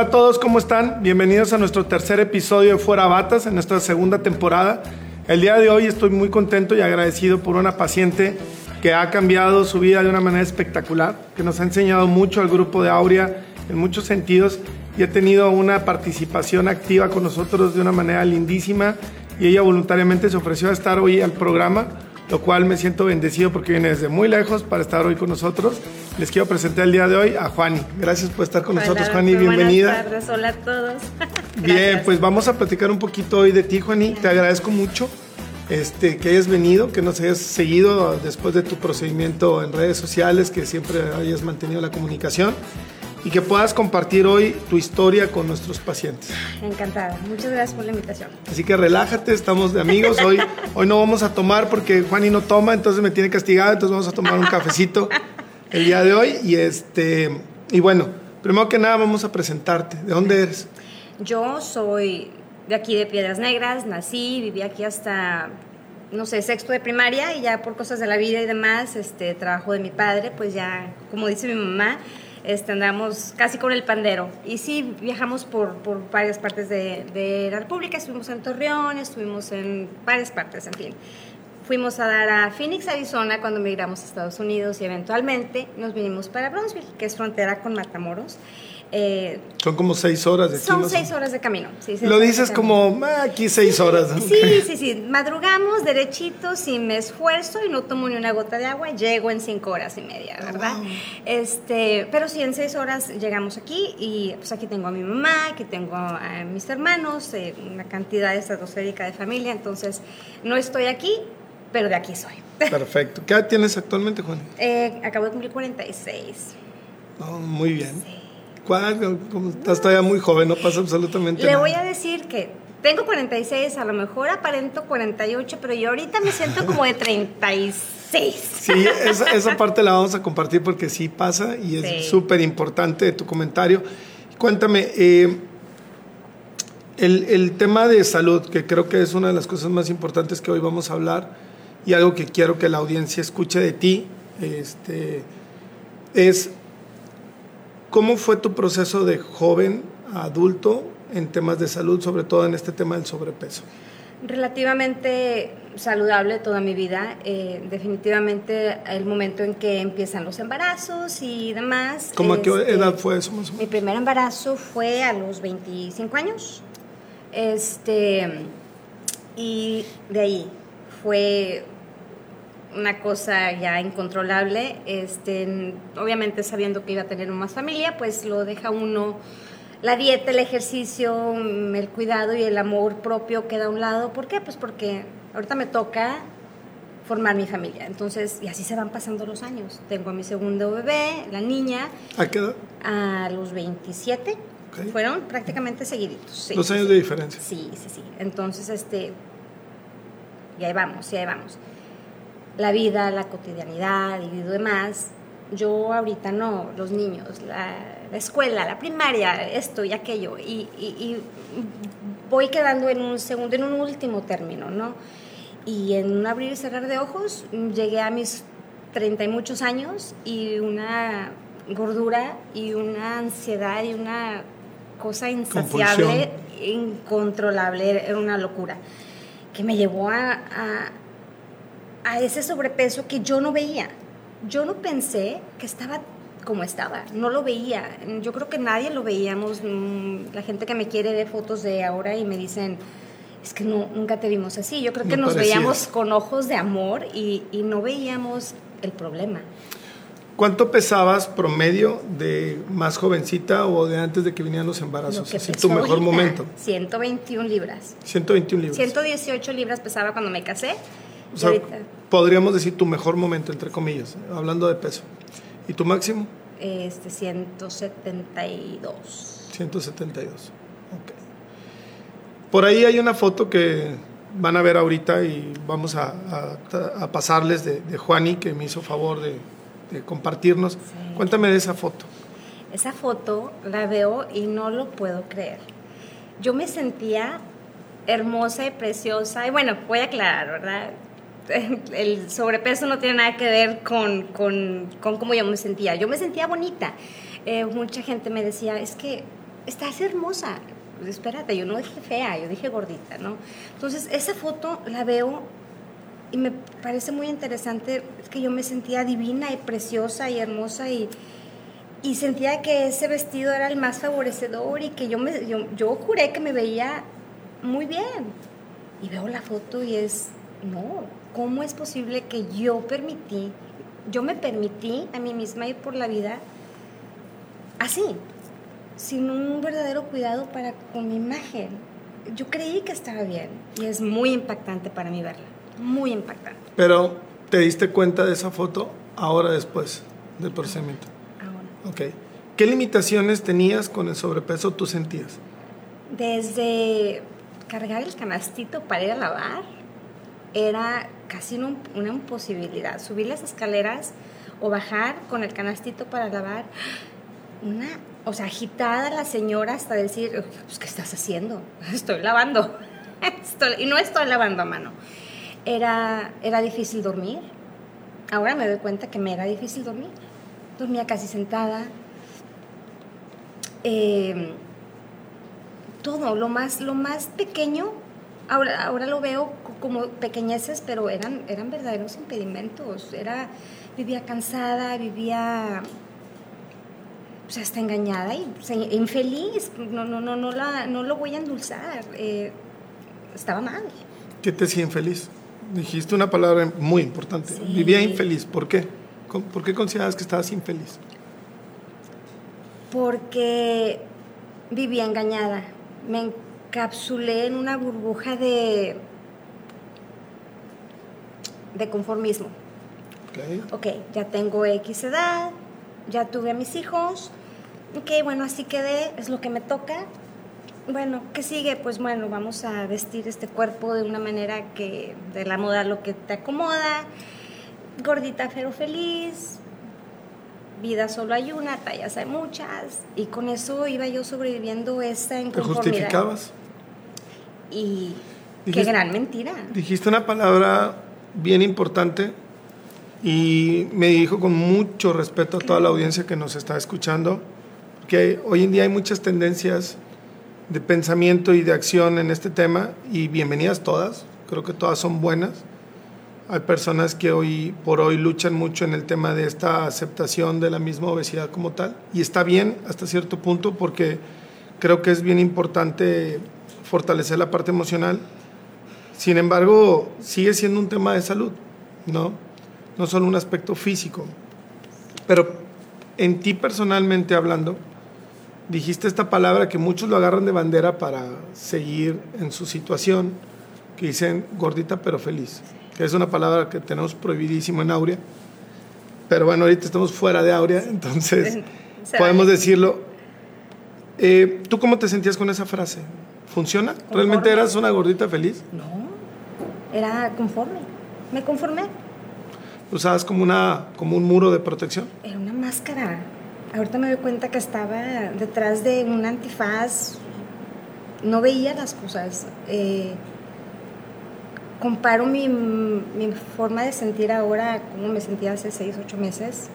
Hola a todos, ¿cómo están? Bienvenidos a nuestro tercer episodio de Fuera Batas, en nuestra segunda temporada. El día de hoy estoy muy contento y agradecido por una paciente que ha cambiado su vida de una manera espectacular, que nos ha enseñado mucho al grupo de Aurea en muchos sentidos y ha tenido una participación activa con nosotros de una manera lindísima y ella voluntariamente se ofreció a estar hoy al programa lo cual me siento bendecido porque viene desde muy lejos para estar hoy con nosotros. Les quiero presentar el día de hoy a Juani. Gracias por estar con nosotros, Juani. Bienvenida. Buenas tardes, hola a todos. Bien, pues vamos a platicar un poquito hoy de ti, Juani. Te agradezco mucho este, que hayas venido, que nos hayas seguido después de tu procedimiento en redes sociales, que siempre hayas mantenido la comunicación y que puedas compartir hoy tu historia con nuestros pacientes. Encantada, muchas gracias por la invitación. Así que relájate, estamos de amigos. Hoy, hoy no vamos a tomar porque Juani no toma, entonces me tiene castigado, entonces vamos a tomar un cafecito el día de hoy. Y, este, y bueno, primero que nada vamos a presentarte. ¿De dónde eres? Yo soy de aquí de Piedras Negras, nací, viví aquí hasta no sé, sexto de primaria y ya por cosas de la vida y demás, este trabajo de mi padre, pues ya, como dice mi mamá, este, andamos casi con el pandero. Y sí, viajamos por, por varias partes de, de, la República, estuvimos en Torreón, estuvimos en varias partes, en fin. Fuimos a dar a Phoenix, Arizona, cuando migramos a Estados Unidos y eventualmente nos vinimos para Brownsville, que es frontera con Matamoros. Eh, son como seis horas de Son seis horas de camino. Sí, Lo dices como ah, aquí seis horas. Sí, sí, sí. Madrugamos derechito, sin me esfuerzo y no tomo ni una gota de agua. Llego en cinco horas y media, ¿verdad? Este, pero sí, en seis horas llegamos aquí y pues aquí tengo a mi mamá, aquí tengo a mis hermanos, eh, una cantidad estratosférica de familia. Entonces, no estoy aquí, pero de aquí soy. Perfecto. ¿Qué edad tienes actualmente, Juan? Eh, acabo de cumplir 46. muy bien. Sí. Como estás todavía muy joven, no pasa absolutamente Le nada. voy a decir que tengo 46, a lo mejor aparento 48, pero yo ahorita me siento como de 36. Sí, esa, esa parte la vamos a compartir porque sí pasa y es súper importante tu comentario. Cuéntame, eh, el, el, tema de salud, que creo que es una de las cosas más importantes que hoy vamos a hablar y algo que quiero que la audiencia escuche de ti, este, es ¿Cómo fue tu proceso de joven a adulto en temas de salud, sobre todo en este tema del sobrepeso? Relativamente saludable toda mi vida. Eh, definitivamente el momento en que empiezan los embarazos y demás. ¿Cómo a qué este, edad fue eso más o menos? Mi primer embarazo fue a los 25 años. Este, y de ahí fue una cosa ya incontrolable. Este, obviamente sabiendo que iba a tener más familia, pues lo deja uno, la dieta, el ejercicio, el cuidado y el amor propio queda a un lado. ¿Por qué? Pues porque ahorita me toca formar mi familia. Entonces, y así se van pasando los años. Tengo a mi segundo bebé, la niña. ¿A qué edad? A los 27. Fueron prácticamente seguiditos. Dos años de diferencia. Sí, sí, sí. Entonces, este, y ahí vamos, y ahí vamos la vida, la cotidianidad y demás. Yo ahorita no, los niños, la, escuela, la primaria, esto y aquello, y, voy quedando en un segundo, en un último término, ¿no? Y en un abrir y cerrar de ojos llegué a mis treinta y muchos años y una gordura y una ansiedad y una cosa insaciable, incontrolable, era una locura, que me llevó a, a ese sobrepeso que yo no veía. Yo no pensé que estaba como estaba, no lo veía. Yo creo que nadie lo veíamos. Mm, la gente que me quiere ve fotos de ahora y me dicen, es que no, nunca te vimos así. Yo creo que nos veíamos con ojos de amor y, y, no veíamos el problema. ¿Cuánto pesabas promedio de más jovencita o de antes de que vinieran los embarazos? Así tu mejor ahorita, momento. 121 libras. 121 libras. 118 libras pesaba cuando me casé. O sea, podríamos decir tu mejor momento, entre comillas, hablando de peso. ¿Y tu máximo? Este, 172. 172, ok. Por ahí hay una foto que van a ver ahorita y vamos a, a, a pasarles de, de, Juani, que me hizo favor de, de compartirnos. Sí. Cuéntame de esa foto. Esa foto la veo y no lo puedo creer. Yo me sentía hermosa y preciosa. Y bueno, voy a aclarar, ¿verdad? el sobrepeso no tiene nada que ver con, con, con cómo yo me sentía. Yo me sentía bonita. Eh, mucha gente me decía, es que estás hermosa. Espérate, yo no dije fea, yo dije gordita, ¿no? Entonces, esa foto la veo y me parece muy interesante, es que yo me sentía divina y preciosa y hermosa y, y sentía que ese vestido era el más favorecedor y que yo, me, yo, yo juré que me veía muy bien. Y veo la foto y es, no, ¿cómo es posible que yo permití, yo me permití a mí misma ir por la vida así, sin un verdadero cuidado para con mi imagen? Yo creí que estaba bien y es muy impactante para mí verla, muy impactante. Pero, ¿te diste cuenta de esa foto ahora después del procedimiento? Ahora. Ok. ¿Qué limitaciones tenías con el sobrepeso tú sentías? Desde cargar el canastito para ir a lavar era casi una, una imposibilidad. Subir las escaleras o bajar con el canastito para lavar, una, o sea, agitada la señora hasta decir, pues, ¿qué estás haciendo? Estoy lavando. Y no estoy lavando a mano. Era, era difícil dormir. Ahora me doy cuenta que me era difícil dormir. Dormía casi sentada. Eh, todo, lo más, lo más pequeño, ahora, ahora lo veo como pequeñeces, pero eran, eran verdaderos impedimentos. Era, vivía cansada, vivía pues hasta engañada y o sea, infeliz. No, no, no, no, la, no lo voy a endulzar. eh, estaba mal. ¿Qué te hacía infeliz? Dijiste una palabra muy importante. Sí. Vivía infeliz. ¿Por qué? ¿Con- ¿Por qué consideras que estabas infeliz? Porque vivía engañada. Me encapsulé en una burbuja de, de conformismo. Ok. ok, ya tengo X edad, ya tuve a mis hijos, ok, bueno, así quedé, es lo que me toca. Bueno, ¿qué sigue? Pues bueno, vamos a vestir este cuerpo de una manera que, de la moda lo que te acomoda, gordita pero feliz, vida solo hay una, tallas hay muchas, y con eso iba yo sobreviviendo esta ¿Te inconformidad. justificabas? Y qué Dijiste- gran mentira. Dijiste una palabra bien importante y me dijo con mucho respeto a toda la audiencia que nos está escuchando, que hoy en día hay muchas tendencias de pensamiento y de acción en este tema y bienvenidas todas, creo que todas son buenas. Hay personas que hoy por hoy luchan mucho en el tema de esta aceptación de la misma obesidad como tal y está bien hasta cierto punto porque creo que es bien importante fortalecer la parte emocional sin embargo, sigue siendo un tema de salud, ¿no? No solo un aspecto físico. Pero en ti personalmente hablando, dijiste esta palabra que muchos lo agarran de bandera para seguir en su situación, que dicen gordita pero feliz, que es una palabra que tenemos prohibidísimo en Aurea. Pero bueno, ahorita estamos fuera de Aurea, entonces podemos decirlo. Eh, ¿Tú cómo te sentías con esa frase? ¿Funciona? ¿Realmente eras una gordita feliz? No, era conforme. Me conformé. usabas como, una, como un muro de protección. Era una máscara. Ahorita me doy cuenta que estaba detrás de un antifaz. No veía las cosas. Eh, comparo mi, mi forma de sentir ahora a cómo me sentía hace seis, ocho meses.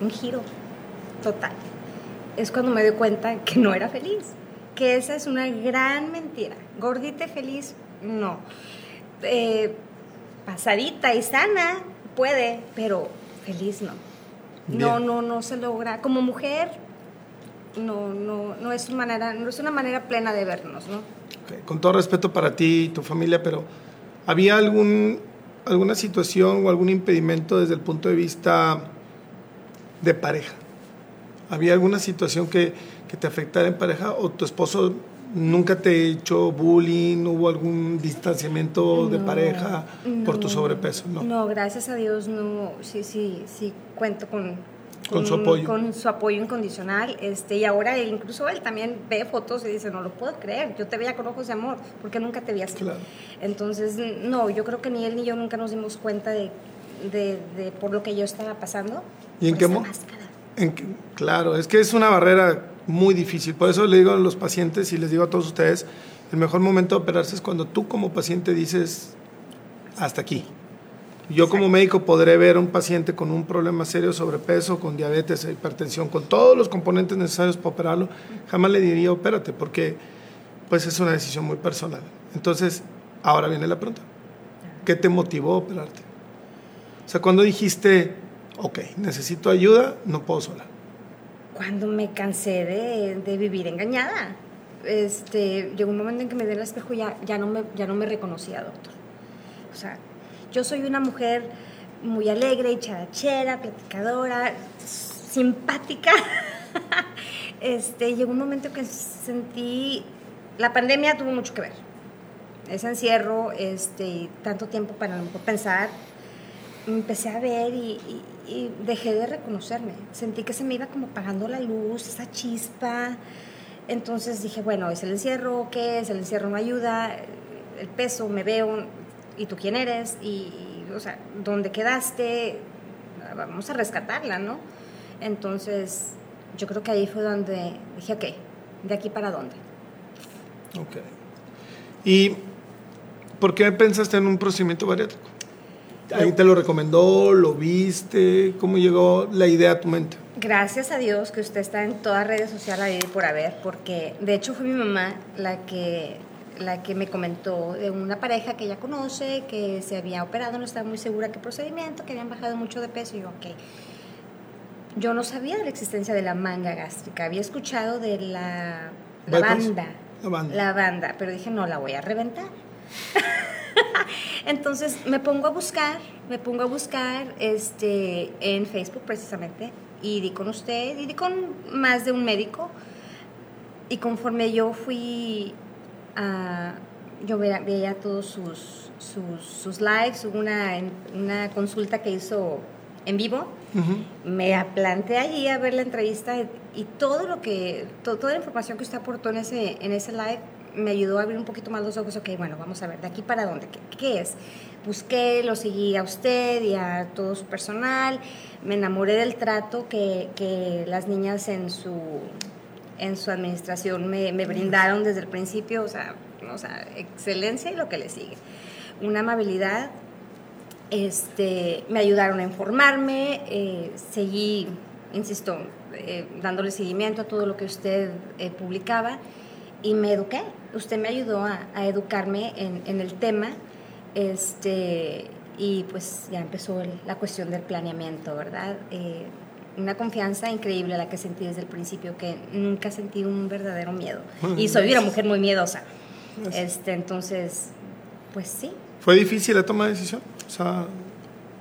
Un giro total. Es cuando me doy cuenta que no era feliz. Que esa es una gran mentira. Gordita feliz, no. Eh, pasadita y sana, puede, pero feliz no. No, Bien. no, no se logra. Como mujer, no, no, no es una manera, no es una manera plena de vernos, ¿no? Con todo respeto para ti y tu familia, pero ¿había algún, alguna situación o algún impedimento desde el punto de vista de pareja? ¿Había alguna situación que, que te afectara en pareja o tu esposo nunca te echó bullying? ¿Hubo algún distanciamiento de No, pareja por tu sobrepeso? No. No, gracias a Dios no, sí, sí, sí cuento con, Con su apoyo. Con su apoyo incondicional. Este, y ahora él, incluso él también ve fotos y dice, no lo puedo creer, yo te veía con ojos de amor, porque nunca te vi así. Claro. Entonces, no, yo creo que ni él ni yo nunca nos dimos cuenta de, de, de por lo que yo estaba pasando. ¿Y en qué máscara. En que- claro, es que es una barrera muy difícil. Por eso le digo a los pacientes y les digo a todos ustedes, el mejor momento de operarse es cuando tú como paciente dices, hasta aquí. Yo como médico podré ver a un paciente con un problema serio, sobrepeso, con diabetes, hipertensión, con todos los componentes necesarios para operarlo, jamás le diría opérate, porque pues es una decisión muy personal. Entonces, ahora viene la pregunta. ¿Qué te motivó a operarte? O sea, cuando dijiste, ok, necesito ayuda, no puedo sola. Cuando me cansé de, de vivir engañada. Este, llegó un momento en que me di el espejo y ya, ya, no me, ya no me reconocía, doctor. O sea, yo soy una mujer muy alegre charachera, platicadora, simpática. este, llegó un momento que sentí, la pandemia tuvo mucho que ver. Ese encierro, este, tanto tiempo para no pensar, empecé a ver y, dejé de reconocerme. Sentí que se me iba como apagando la luz, esa chispa. Entonces dije, bueno, ¿es el encierro? ¿Qué es? El encierro no ayuda, el peso, me veo, ¿y tú quién eres? Y, o sea, ¿dónde quedaste? Vamos a rescatarla, ¿no? Entonces, yo creo que ahí fue donde dije, ok, ¿de aquí para dónde? Ok. ¿Y por qué pensaste en un procedimiento bariátrico? ¿Ahí te lo recomendó? ¿Lo viste? ¿Cómo llegó la idea a tu mente? Gracias a Dios que usted está en todas redes sociales por haber, porque de hecho fue mi mamá la que la que me comentó de una pareja que ella conoce, que se había operado, no estaba muy segura qué procedimiento, que habían bajado mucho de peso. Y yo, ok. Yo no sabía de la existencia de la manga gástrica, había escuchado de la, la banda, la banda. La banda, pero dije, no, la voy a reventar. Entonces me pongo a buscar, me pongo a buscar este, en Facebook precisamente, y di con usted, y di con más de un médico. Y conforme yo fui yo veía, todos sus, sus, lives, hubo una, una consulta que hizo en vivo, me planteé allí a ver la entrevista y, todo lo que, toda la información que usted aportó en ese, en ese live me ayudó a abrir un poquito más los ojos, ok, bueno, vamos a ver, de aquí para dónde, qué, es. Busqué, lo seguí a usted y a todo su personal, me enamoré del trato que, que las niñas en su en su administración me, me brindaron desde el principio, o sea, o sea, excelencia y lo que le sigue. Una amabilidad, este, me ayudaron a informarme, eh, seguí, insisto, eh, dándole seguimiento a todo lo que usted eh, publicaba y me eduqué. Usted me ayudó a, a educarme en, en, el tema este, y pues ya empezó la cuestión del planeamiento, ¿verdad? una confianza increíble la que sentí desde el principio, que nunca sentí un verdadero miedo. Y soy una mujer muy miedosa. Este, entonces, pues sí. ¿Fue difícil la toma de decisión? O sea,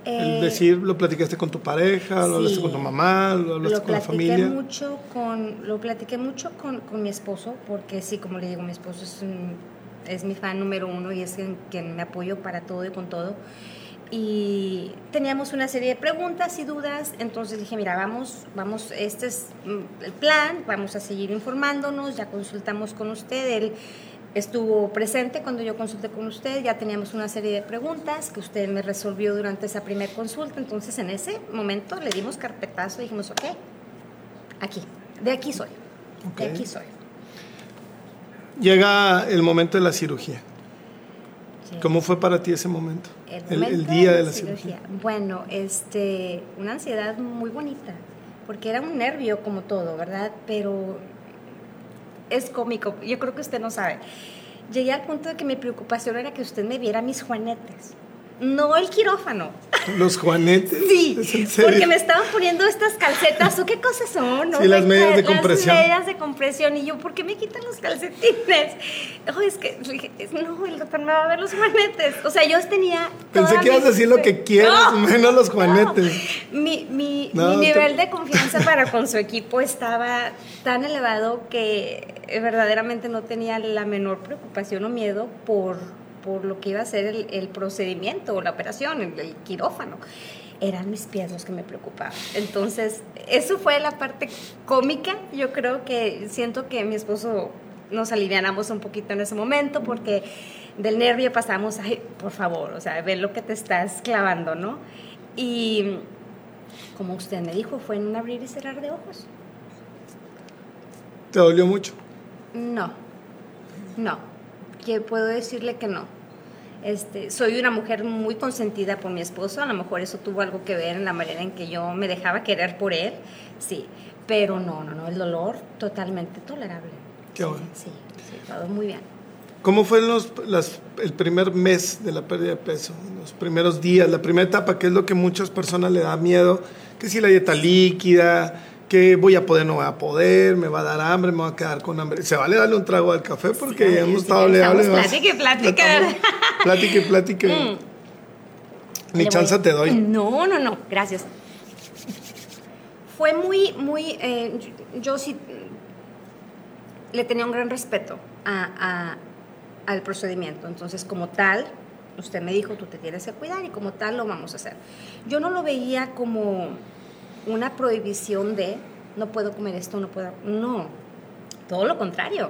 el eh, decir, lo platicaste con tu pareja, lo hablaste con tu mamá, lo hablaste con la familia. Mucho con, lo platiqué mucho con, con, mi esposo, porque sí, como le digo, mi esposo es, es mi fan número uno y es quien me apoyo para todo y con todo y teníamos una serie de preguntas y dudas, entonces dije, mira, vamos, vamos, este es mm, el plan, vamos a seguir informándonos, ya consultamos con usted, él estuvo presente cuando yo consulté con usted, ya teníamos una serie de preguntas que usted me resolvió durante esa primera consulta, entonces en ese momento le dimos carpetazo y dijimos, ok, aquí, de aquí soy, de aquí soy. Llega el momento de la cirugía. ¿Cómo fue para ti ese momento? El, día de la, cirugía. Bueno, este, una ansiedad muy bonita, porque era un nervio como todo, ¿verdad? Pero es cómico, yo creo que usted no sabe. Llegué al punto de que mi preocupación era que usted me viera mis juanetes no el quirófano. ¿Los juanetes? Sí, porque me estaban poniendo estas calcetas, ¿o qué cosas son? Sí, las medias de compresión. Las medias de compresión, y yo, ¿por qué me quitan los calcetines? Oh, es que, no, el doctor me va a ver los juanetes. O sea, yo tenía... Pensé que ibas a decir lo que quieras, menos los juanetes. Mi, mi, mi nivel de confianza para con su equipo estaba tan elevado que verdaderamente no tenía la menor preocupación o miedo por por lo que iba a ser el, procedimiento o la operación, el, quirófano. Eran mis pies los que me preocupaban. Entonces, eso fue la parte cómica. Yo creo que siento que mi esposo nos alivianamos un poquito en ese momento porque del nervio pasamos, ay, por favor, o sea, ve lo que te estás clavando, ¿no? Y como usted me dijo, fue en un abrir y cerrar de ojos. ¿Te dolió mucho? No, no, que puedo decirle que no. Este, soy una mujer muy consentida por mi esposo, a lo mejor eso tuvo algo que ver en la manera en que yo me dejaba querer por él, sí, pero no, no, no, el dolor totalmente tolerable. Qué sí, bueno. Sí, sí, todo muy bien. ¿Cómo fue los, las- el primer mes de la pérdida de peso? Los primeros días, la primera etapa, que es lo que muchas personas le da miedo, que si la dieta líquida, que voy a poder, no voy a poder, me va a dar hambre, me va a quedar con hambre. Se vale darle un trago al café porque Sí, hemos sí, estado le hable, plática. estamos Plática y plática. Ni voy- te doy. No, no, no, gracias. Fue muy, muy, eh, yo, yo sí le tenía un gran respeto a- a- al procedimiento. Entonces, como tal, usted me dijo, tú te tienes que cuidar y como tal lo vamos a hacer. Yo no lo veía como una prohibición de, no puedo comer esto, no puedo, no, todo lo contrario.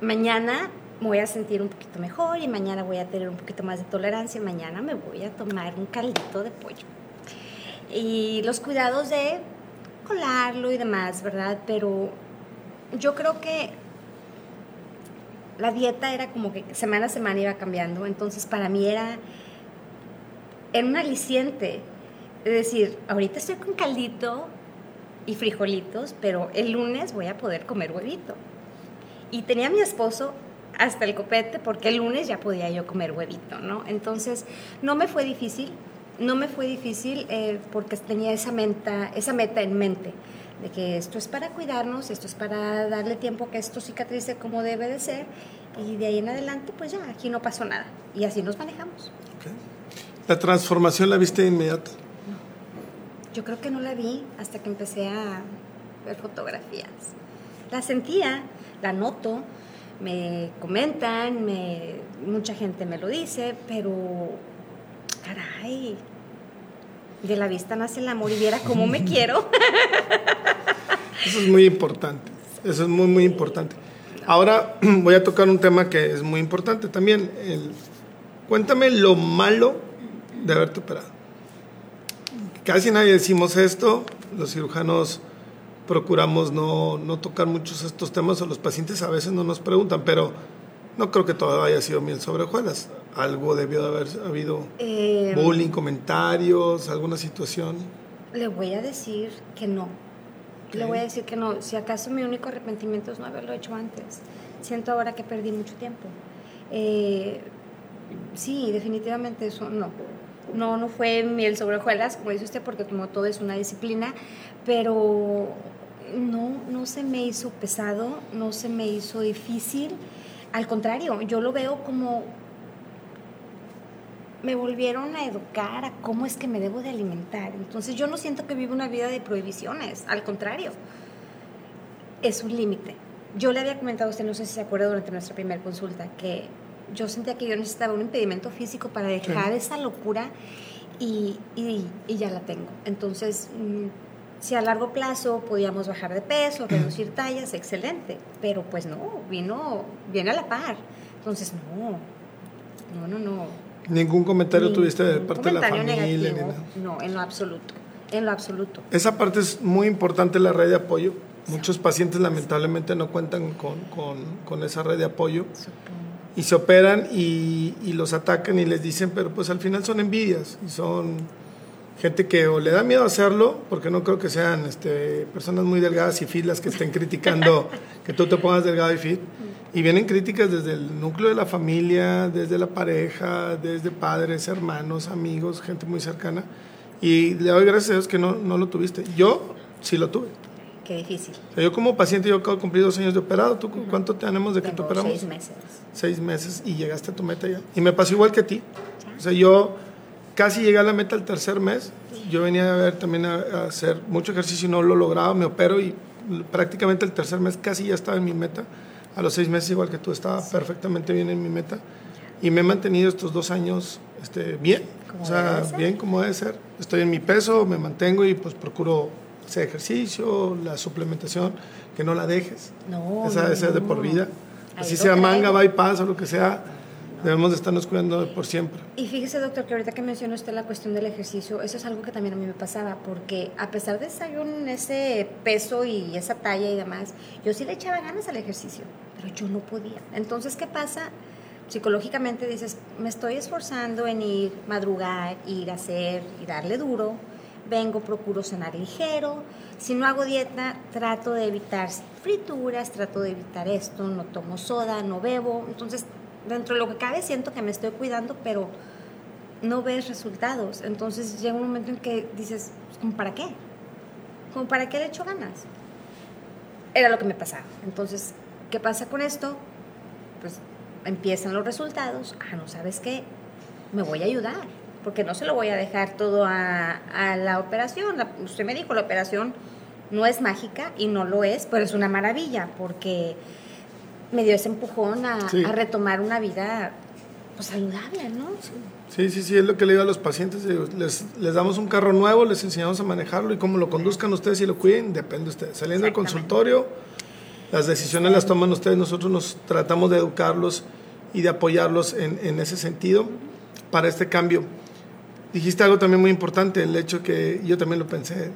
Mañana me voy a sentir un poquito mejor y mañana voy a tener un poquito más de tolerancia mañana me voy a tomar un caldito de pollo. Y los cuidados de colarlo y demás, ¿verdad? Pero yo creo que la dieta era como que semana a semana iba cambiando, entonces para mí era, era un aliciente. Es decir, ahorita estoy con caldito y frijolitos, pero el lunes voy a poder comer huevito. Y tenía a mi esposo hasta el copete porque el lunes ya podía yo comer huevito, ¿no? Entonces, no me fue difícil, no me fue difícil eh, porque tenía esa meta, esa meta en mente, de que esto es para cuidarnos, esto es para darle tiempo a que esto cicatrice como debe de ser, y de ahí en adelante, pues ya, aquí no pasó nada. Y así nos manejamos. Ok. La transformación la viste de inmediato. Yo creo que no la vi hasta que empecé a ver fotografías. La sentía, la noto, me comentan, me, mucha gente me lo dice, pero caray, de la vista nace el amor y viera cómo me quiero. Eso es muy importante. Eso es muy, muy importante. Ahora voy a tocar un tema que es muy importante también. El- cuéntame lo malo de haberte operado. Casi nadie decimos esto. Los cirujanos procuramos no, no tocar muchos estos temas o los pacientes a veces no nos preguntan, pero no creo que todo haya sido miel sobre hojuelas. Algo debió de haber habido Eh, bullying, comentarios, alguna situación. le voy a decir que no. Le voy a decir que no. Si acaso mi único arrepentimiento es no haberlo hecho antes. Siento ahora que perdí mucho tiempo. Eh, sí, definitivamente eso no. No, no fue miel sobre hojuelas, como dice usted, porque como todo es una disciplina, pero no, no se me hizo pesado, no se me hizo difícil. Al contrario, yo lo veo como me volvieron a educar a cómo es que me debo de alimentar. Entonces yo no siento que vivo una vida de prohibiciones, al contrario, es un límite. Yo le había comentado a usted, no sé si se acuerda durante nuestra primera consulta, que yo sentía que yo necesitaba un impedimento físico para dejar esa locura y, y- y ya la tengo. Entonces, mm, si a largo plazo podíamos bajar de peso, reducir tallas, excelente, pero pues no, vino, viene a la par. Entonces, no, no, no, no. Ningún comentario tuviste de parte de la familia. negativo. No, en lo absoluto. En lo absoluto. Esa parte es muy importante, la red de apoyo. Muchos pacientes lamentablemente no cuentan con, con- con esa red de apoyo Supongo. Y se operan y, y los atacan y les dicen, pero pues al final son envidias y son gente que o le da miedo hacerlo, porque no creo que sean este, personas muy delgadas y fit las que estén criticando que tú te pongas delgado y fit. Y vienen críticas desde el núcleo de la familia, desde la pareja, desde padres, hermanos, amigos, gente muy cercana. Y le doy gracias a Dios que no, no lo tuviste. Yo sí lo tuve. Qué difícil. Yo como paciente, yo acabo de cumplir dos años de operado. ¿Tú cu- cuánto tenemos de que te operamos? seis meses. seis meses y llegaste a tu meta ya. Y me pasó igual que a ti. O sea, yo casi llegué a la meta el tercer mes. Yo venía a ver también a, a hacer mucho ejercicio y no lo lograba, me opero y prácticamente el tercer mes casi ya estaba en mi meta. A los seis meses, igual que tú, estaba perfectamente bien en mi meta. Y me he mantenido estos dos años este, bien. O sea, bien como debe ser. Estoy en mi peso, me mantengo y pues procuro hacer ejercicio, la suplementación, que no la dejes. No, Esa, no, esa es de por vida. Así sea manga, bypass o lo que sea, debemos de estarnos cuidando de por siempre. Y fíjese, doctor, que ahorita que menciona usted la cuestión del ejercicio, eso es algo que también a mí me pasaba, porque a pesar de en ese peso y esa talla y demás, yo sí le echaba ganas al ejercicio, pero yo no podía. Entonces, ¿qué pasa? psicológicamente dices, me estoy esforzando en ir, madrugar, ir a hacer y darle duro, vengo, procuro cenar ligero, si no hago dieta, trato de evitar frituras, trato de evitar esto, no tomo soda, no bebo, entonces dentro de lo que cabe siento que me estoy cuidando, pero no ves resultados, entonces llega un momento en que dices, ¿cómo para qué? ¿Cómo para qué le echo ganas? Era lo que me pasaba, entonces, ¿qué pasa con esto? Pues empiezan los resultados, ah, no sabes qué, me voy a ayudar, porque no se lo voy a dejar todo a, la operación. usted me dijo, la operación no es mágica y no lo es, pero es una maravilla, porque me dio ese empujón a, retomar una vida pues, saludable, ¿no? Sí. sí, sí, es lo que le digo a los pacientes. Les, les damos un carro nuevo, les enseñamos a manejarlo y cómo lo conduzcan ustedes y lo cuiden, depende de ustedes. Saliendo del consultorio, las decisiones las toman ustedes, nosotros nos tratamos de educarlos y de apoyarlos en, en ese sentido para este cambio. Dijiste algo también muy importante, el hecho que yo también lo pensé,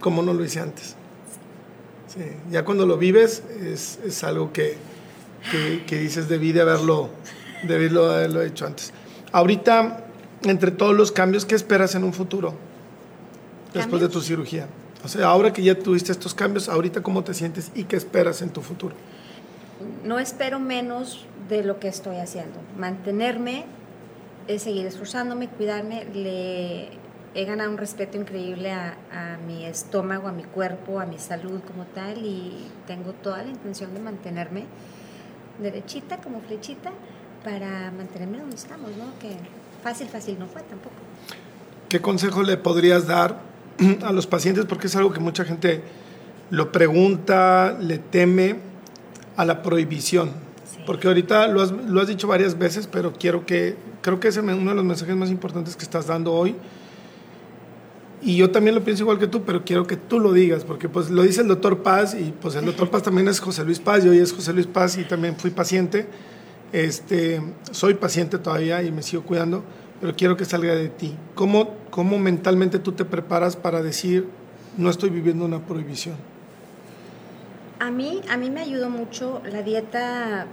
como no lo hice antes. Sí, ya cuando lo vives es, es algo que, que, que, dices, debí de haberlo, debí de haberlo hecho antes. Ahorita, entre todos los cambios, ¿qué esperas en un futuro? Después de tu cirugía. O sea, ahora que ya tuviste estos cambios, ahorita cómo te sientes y qué esperas en tu futuro. No espero menos de lo que estoy haciendo. Mantenerme, es seguir esforzándome, cuidarme. Le he ganado un respeto increíble a, a, mi estómago, a mi cuerpo, a mi salud como tal y tengo toda la intención de mantenerme derechita como flechita para mantenerme donde estamos, ¿no? Que fácil, fácil no fue tampoco. ¿Qué consejo le podrías dar a los pacientes? Porque es algo que mucha gente lo pregunta, le teme a la prohibición porque ahorita lo has, lo has, dicho varias veces, pero quiero que, creo que es uno de los mensajes más importantes que estás dando hoy. Y yo también lo pienso igual que tú, pero quiero que tú lo digas, porque pues lo dice el doctor Paz y pues el doctor Paz también es José Luis Paz, yo hoy es José Luis Paz y también fui paciente. Este, soy paciente todavía y me sigo cuidando, pero quiero que salga de ti. ¿Cómo, cómo mentalmente tú te preparas para decir, no estoy viviendo una prohibición? A mí, a mí me ayudó mucho la dieta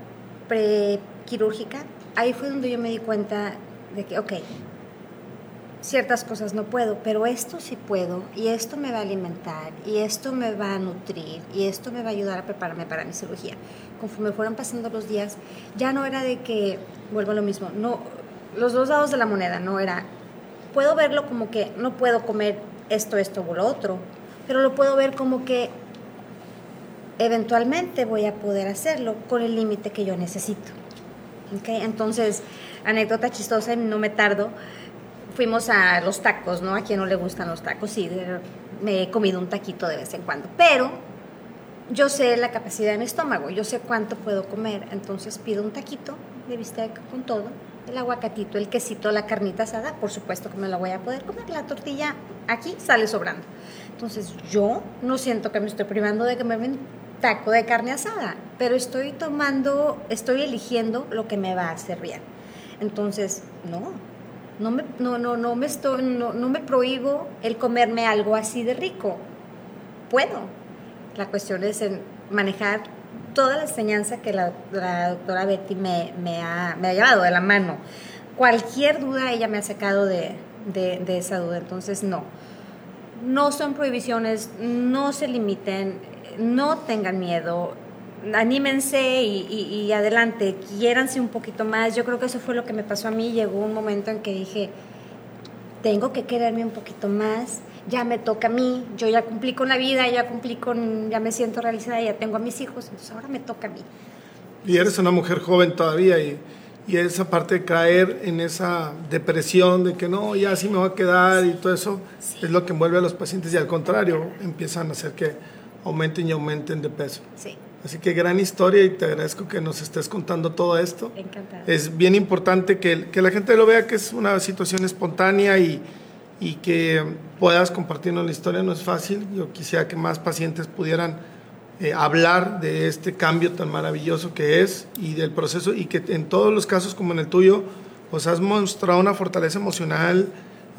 prequirúrgica, ahí fue donde yo me di cuenta de que, ok, ciertas cosas no puedo, pero esto sí puedo, y esto me va a alimentar, y esto me va a nutrir, y esto me va a ayudar a prepararme para mi cirugía. Conforme fueron pasando los días, ya no era de que, vuelvo a lo mismo, no, los dos lados de la moneda, no era, puedo verlo como que no puedo comer esto, esto o lo otro, pero lo puedo ver como que eventualmente voy a poder hacerlo con el límite que yo necesito. ¿Okay? Entonces, anécdota chistosa, no me tardo, fuimos a los tacos, ¿no? A quien no le gustan los tacos, sí, me he comido un taquito de vez en cuando, pero yo sé la capacidad de mi estómago, yo sé cuánto puedo comer, entonces pido un taquito de bistec con todo, el aguacatito, el quesito, la carnita asada, por supuesto que me la voy a poder comer, la tortilla aquí sale sobrando. Entonces yo no siento que me estoy privando de que me ven taco de carne asada, pero estoy tomando, estoy eligiendo lo que me va a hacer bien. Entonces, no, no me, no, no, no me, estoy, no, no me prohíbo el comerme algo así de rico. Puedo. La cuestión es en manejar toda la enseñanza que la, doctora Betty me, me, ha, me, ha, llevado de la mano. Cualquier duda ella me ha sacado de, de, de esa duda. Entonces, no. No son prohibiciones, no se limiten no tengan miedo, anímense y, adelante, quiéranse un poquito más. Yo creo que eso fue lo que me pasó a mí. Llegó un momento en que dije, tengo que quererme un poquito más, ya me toca a mí, yo ya cumplí con la vida, ya cumplí con, ya me siento realizada, ya tengo a mis hijos, entonces ahora me toca a mí. Y eres una mujer joven todavía y, y esa parte de caer en esa depresión de que no, ya así me voy a quedar y todo eso, es lo que envuelve a los pacientes y al contrario, empiezan a hacer que aumenten y aumenten de peso. Sí. Así que gran historia y te agradezco que nos estés contando todo esto. Encantada. Es bien importante que, que, la gente lo vea que es una situación espontánea y, y que puedas compartirnos la historia. No es fácil. Yo quisiera que más pacientes pudieran eh, hablar de este cambio tan maravilloso que es y del proceso y que en todos los casos como en el tuyo, pues has mostrado una fortaleza emocional,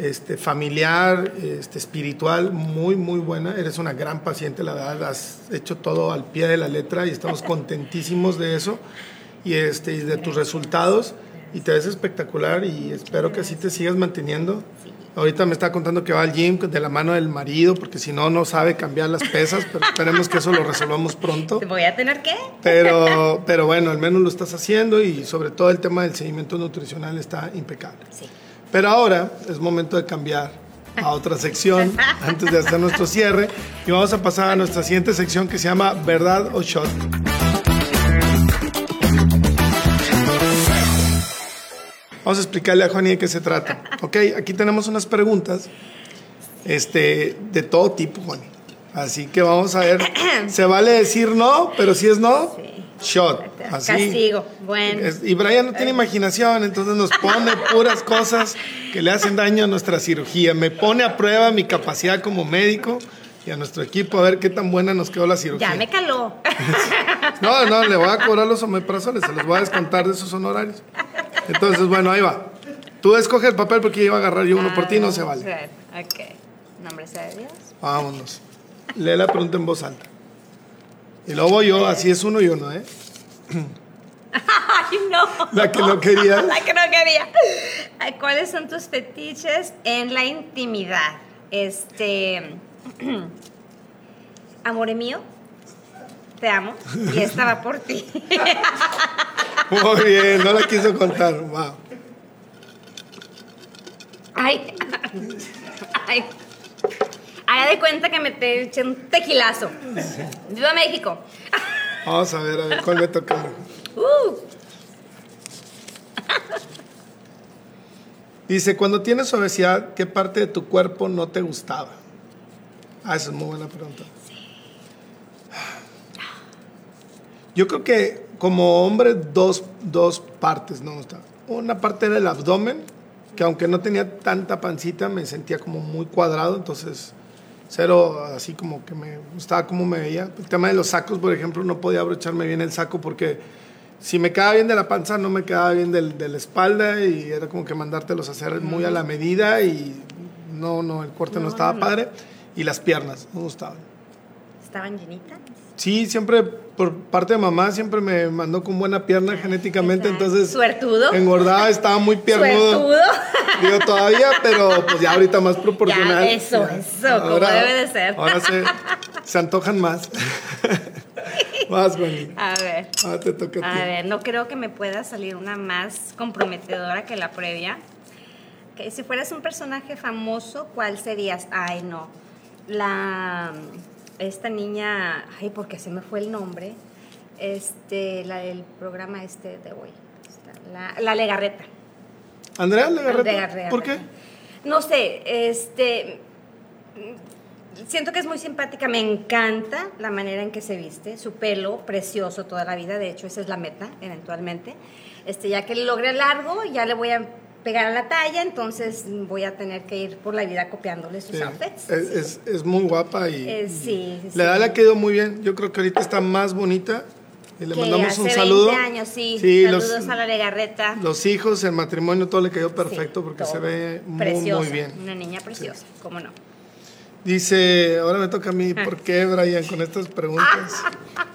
este, familiar, este, espiritual, muy, muy buena. Eres una gran paciente, la verdad, has hecho todo al pie de la letra y estamos contentísimos de eso. y, este, y de tus resultados y te ves espectacular y espero que así te sigas manteniendo. Ahorita me está contando que va al gym de la mano del marido, porque si no, no sabe cambiar las pesas, pero esperemos que eso lo resolvamos pronto. ¿Voy a tener qué? Pero, pero bueno, al menos lo estás haciendo y sobre todo el tema del seguimiento nutricional está impecable. Sí. Pero ahora es momento de cambiar a otra sección antes de hacer nuestro cierre y vamos a pasar a nuestra siguiente sección que se llama Verdad o Shot. Vamos a explicarle a Juani de qué se trata. Ok, aquí tenemos unas preguntas este, de todo tipo, Juani. Así que vamos a ver. Se vale decir no, pero si es no, shot. Así. Castigo. Bueno. Y Brian no tiene imaginación, entonces nos pone puras cosas que le hacen daño a nuestra cirugía. Me pone a prueba mi capacidad como médico y a nuestro equipo a ver qué tan buena nos quedó la cirugía. Ya me caló. No, no, le voy a cobrar los omeprazoles, se los voy a descontar de sus honorarios. Entonces, bueno, ahí va. Tú escoge el papel porque iba a agarrar yo uno por ti, no se vale. Ok. Nombre sea de Dios. Vámonos. Lee la pregunta en voz alta. Y luego yo, así es uno y uno, ¿eh? Ay, no. La que no querías. La que no quería. ¿Cuáles son tus fetiches en la intimidad? Este. Amore mío, te amo. Y esta va por ti. Muy bien, no la quiso contar. Wow. Ay. Ay. Haga de cuenta que me te eché un tequilazo. ¡Viva México! Vamos a ver, a ver cuál me toca. Uh, Dice, cuando tienes obesidad, ¿qué parte de tu cuerpo no te gustaba? Ah, esa es muy buena pregunta. Yo creo que como hombre, dos, dos partes no me gustaban. Una parte del abdomen, que aunque no tenía tanta pancita, me sentía como muy cuadrado, entonces cero, así como que me gustaba cómo me veía. El tema de los sacos, por ejemplo, no podía abrocharme bien el saco porque si me quedaba bien de la panza, no me quedaba bien del- de la espalda y era como que mandártelos a hacer muy a la medida y no, no, el corte no, estaba padre. Y las piernas, no gustaban. ¿Estaban llenitas? Sí, siempre por parte de mamá siempre me mandó con buena pierna genéticamente, Exacto. entonces Suertudo. engordaba, estaba muy piernudo. Suertudo. Digo, todavía, pero pues ya ahorita más proporcional. Ya, eso, eso, como debe de ser. Ahora se, se antojan más. más, Juanita. A ver. Ahora te toca a. A ver, no creo que me pueda salir una más comprometedora que la previa. Si fueras un personaje famoso, ¿cuál serías? Ay, no. La esta niña, ay, porque se me fue el nombre. Este, la del programa este de hoy. La, la Legarreta. Andrea Legarreta. Legarreta. ¿Por qué? No sé, este siento que es muy simpática, me encanta la manera en que se viste, su pelo precioso toda la vida, de hecho esa es la meta eventualmente. Este, ya que logre largo, ya le voy a pegar a la talla, entonces voy a tener que ir por la vida copiándole sus Sí, outfits. Es, es- es muy guapa y Eh, sí, sí, la edad sí. le ha quedado muy bien. Yo creo que ahorita está más bonita. Y le que mandamos hace un 20 saludo. años, sí. Sí, Saludos los, a la Legarreta. los hijos, el matrimonio, todo le cayó Sí, perfecto porque se ve muy, muy bien. Una niña preciosa, cómo no. Dice, ahora me toca a mí, ¿por qué, Brian, con estas preguntas?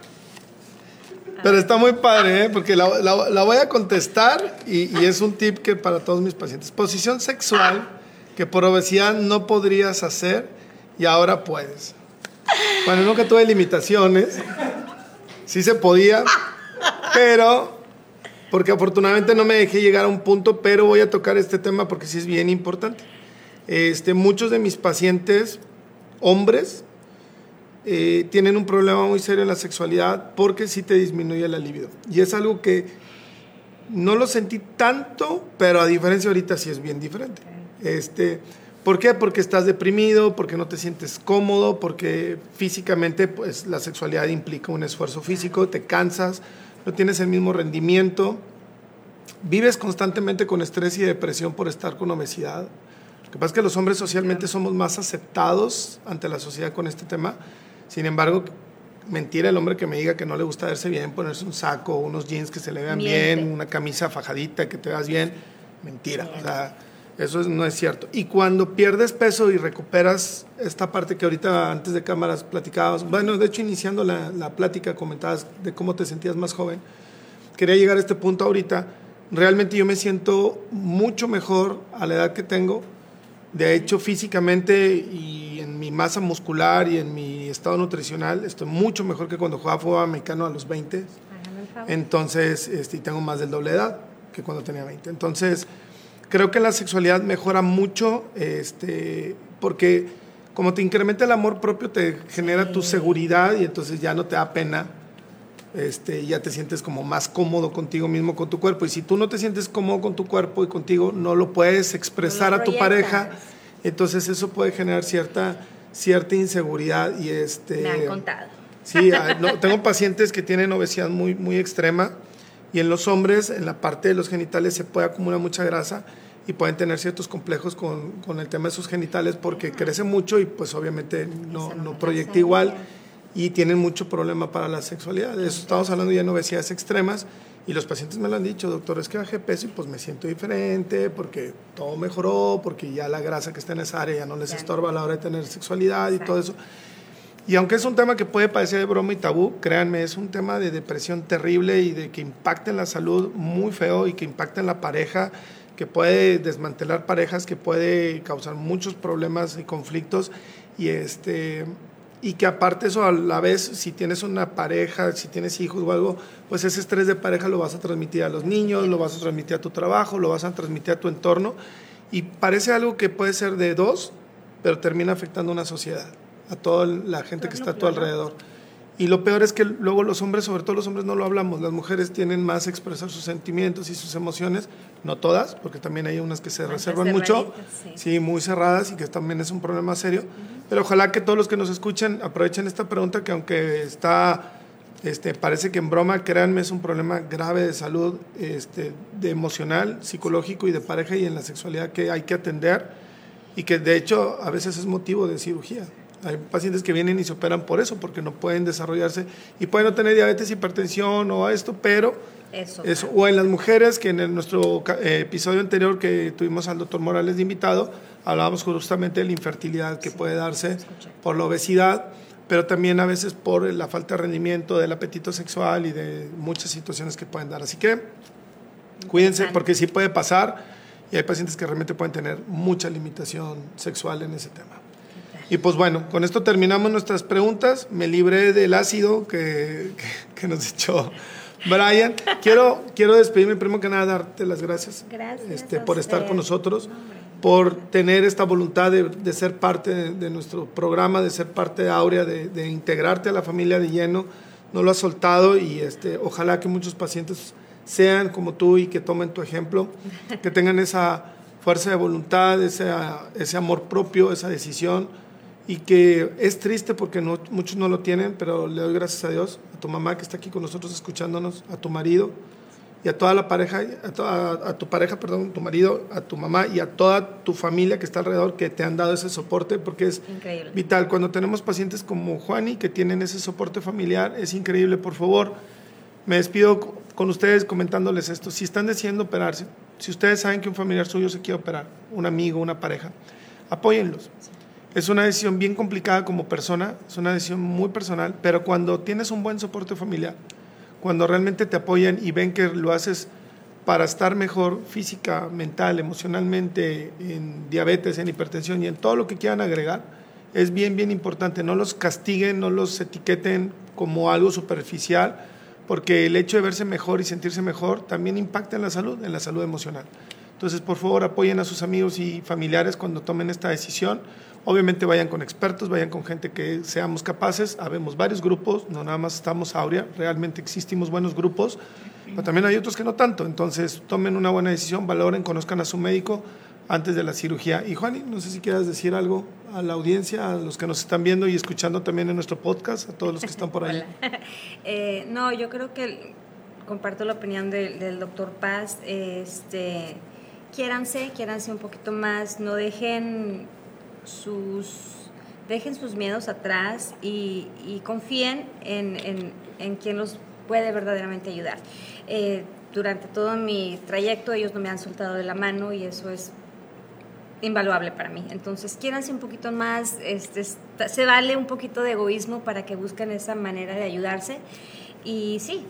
Pero está muy padre, ¿eh? porque la, la- la voy a contestar y, y es un tip que para todos mis pacientes. Posición sexual que por obesidad no podrías hacer y ahora puedes. Bueno, nunca tuve limitaciones, sí se podía, pero porque afortunadamente no me dejé llegar a un punto, pero voy a tocar este tema porque sí es bien importante. Este, muchos de mis pacientes, hombres, eh, tienen un problema muy serio en la sexualidad porque sí te disminuye la libido. Y es algo que no lo sentí tanto, pero a diferencia ahorita sí es bien diferente. Este, ¿Por qué? Porque estás deprimido, porque no te sientes cómodo, porque físicamente pues, la sexualidad implica un esfuerzo físico, te cansas, no tienes el mismo rendimiento, vives constantemente con estrés y depresión por estar con obesidad. Lo que pasa es que los hombres socialmente somos más aceptados ante la sociedad con este tema. Sin embargo, mentira el hombre que me diga que no le gusta verse bien, ponerse un saco, unos jeans que se le vean Miente. bien, una camisa fajadita que te veas bien. Mentira. O sea, eso es- no es cierto. Y cuando pierdes peso y recuperas esta parte que ahorita antes de cámaras platicábamos, bueno, de hecho iniciando la, la plática comentabas de cómo te sentías más joven, quería llegar a este punto ahorita. Realmente yo me siento mucho mejor a la edad que tengo. De hecho, físicamente y en mi masa muscular y en mi estado nutricional, estoy mucho mejor que cuando jugaba fútbol americano a los 20. Entonces, este, tengo más del doble edad que cuando tenía 20. Entonces, creo que la sexualidad mejora mucho, este, porque como te incrementa el amor propio, te genera tu seguridad y entonces ya no te da pena. Este, ya te sientes como más cómodo contigo mismo, con tu cuerpo. Y si tú no te sientes cómodo con tu cuerpo y contigo, no lo puedes expresar a tu pareja, entonces eso puede generar cierta, cierta inseguridad. Y este, Me han contado. Sí, ah, tengo pacientes que tienen obesidad muy, muy extrema y en los hombres, en la parte de los genitales se puede acumular mucha grasa y pueden tener ciertos complejos con, con el tema de sus genitales porque crece mucho y pues obviamente no, no proyecta igual y tienen mucho problema para la sexualidad. De eso estamos hablando ya de obesidades extremas y los pacientes me lo han dicho, doctor, es que bajé peso y pues me siento diferente porque todo mejoró, porque ya la grasa que está en esa área ya no les estorba a la hora de tener sexualidad y todo eso. Y aunque es un tema que puede parecer de broma y tabú, créanme, es un tema de depresión terrible y de que impacta en la salud muy feo y que impacta en la pareja que puede desmantelar parejas, que puede causar muchos problemas y conflictos. Y este y que aparte eso a la vez si tienes una pareja, si tienes hijos o algo, pues ese estrés de pareja lo vas a transmitir a los niños, lo vas a transmitir a tu trabajo, lo vas a transmitir a tu entorno y parece algo que puede ser de dos, pero termina afectando a una sociedad, a toda la gente que está a tu alrededor. Y lo peor es que luego los hombres, sobre todo los hombres, no lo hablamos. Las mujeres tienen más expresar sus sentimientos y sus emociones, no todas, porque también hay unas que se reservan mucho, sí. muy cerradas y que también es un problema serio. Pero ojalá que todos los que nos escuchen aprovechen esta pregunta que aunque está, este, parece que en broma, créanme, es un problema grave de salud, este, de emocional, psicológico y de pareja y en la sexualidad que hay que atender y que de hecho a veces es motivo de cirugía. Hay pacientes que vienen y se operan por eso, porque no pueden desarrollarse y pueden no tener diabetes, hipertensión o esto, pero eso, o en las mujeres, que en nuestro eh, episodio anterior que tuvimos al doctor Morales de invitado, hablábamos justamente de la infertilidad que puede darse por la obesidad, pero también a veces por la falta de rendimiento, del apetito sexual y de muchas situaciones que pueden dar. Así que cuídense porque sí puede pasar y hay pacientes que realmente pueden tener mucha limitación sexual en ese tema. Y pues bueno, con esto terminamos nuestras preguntas. Me libré del ácido que, que, nos echó Brian. Quiero, quiero despedirme, primero que nada, darte las gracias, gracias este, por estar con nosotros, por tener esta voluntad de, de ser parte de, nuestro programa, de ser parte de Aurea, de, de, integrarte a la familia de lleno. No lo has soltado y este, ojalá que muchos pacientes sean como tú y que tomen tu ejemplo, que tengan esa fuerza de voluntad, ese, ese amor propio, esa decisión y que es triste porque no, muchos no lo tienen, pero le doy gracias a Dios, a tu mamá que está aquí con nosotros escuchándonos, a tu marido y a toda la pareja, a, a, tu pareja, perdón, tu marido, a tu mamá y a toda tu familia que está alrededor que te han dado ese soporte porque es vital. Cuando tenemos pacientes como Juani que tienen ese soporte familiar, es increíble. Por favor, me despido con ustedes comentándoles esto. Si están decidiendo operarse, si ustedes saben que un familiar suyo se quiere operar, un amigo, una pareja, apóyenlos. Es una decisión bien complicada como persona, es una decisión muy personal, pero cuando tienes un buen soporte familiar, cuando realmente te apoyan y ven que lo haces para estar mejor física, mental, emocionalmente, en diabetes, en hipertensión y en todo lo que quieran agregar, es bien, bien importante. No los castiguen, no los etiqueten como algo superficial, porque el hecho de verse mejor y sentirse mejor también impacta en la salud, en la salud emocional. Entonces, por favor, apoyen a sus amigos y familiares cuando tomen esta decisión. Obviamente vayan con expertos, vayan con gente que seamos capaces. Habemos varios grupos, no nada más estamos Aurea, realmente existimos buenos grupos, pero también hay otros que no tanto. Entonces tomen una buena decisión, valoren, conozcan a su médico antes de la cirugía. Y Juani, no sé si quieras decir algo a la audiencia, a los que nos están viendo y escuchando también en nuestro podcast, a todos los que están por ahí. eh, no, yo creo que comparto la opinión del, doctor Paz. Este, quiéranse, quiéranse un poquito más, no dejen sus, dejen sus miedos atrás y, confíen en, en, quien los puede verdaderamente ayudar. Eh, durante todo mi trayecto ellos no me han soltado de la mano y eso es invaluable para mí. Entonces, quiéranse un poquito más, este, se vale un poquito de egoísmo para que busquen esa manera de ayudarse. Y sí,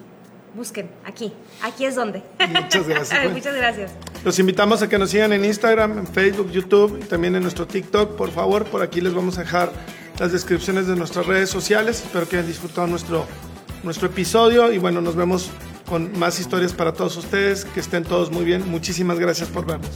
busquen, aquí, aquí es donde. Muchas gracias. Muchas gracias. Los invitamos a que nos sigan en Instagram, en Facebook, YouTube y también en nuestro TikTok. Por favor, por aquí les vamos a dejar las descripciones de nuestras redes sociales. Espero que hayan disfrutado nuestro, nuestro episodio y bueno, nos vemos con más historias para todos ustedes. Que estén todos muy bien. Muchísimas gracias por vernos.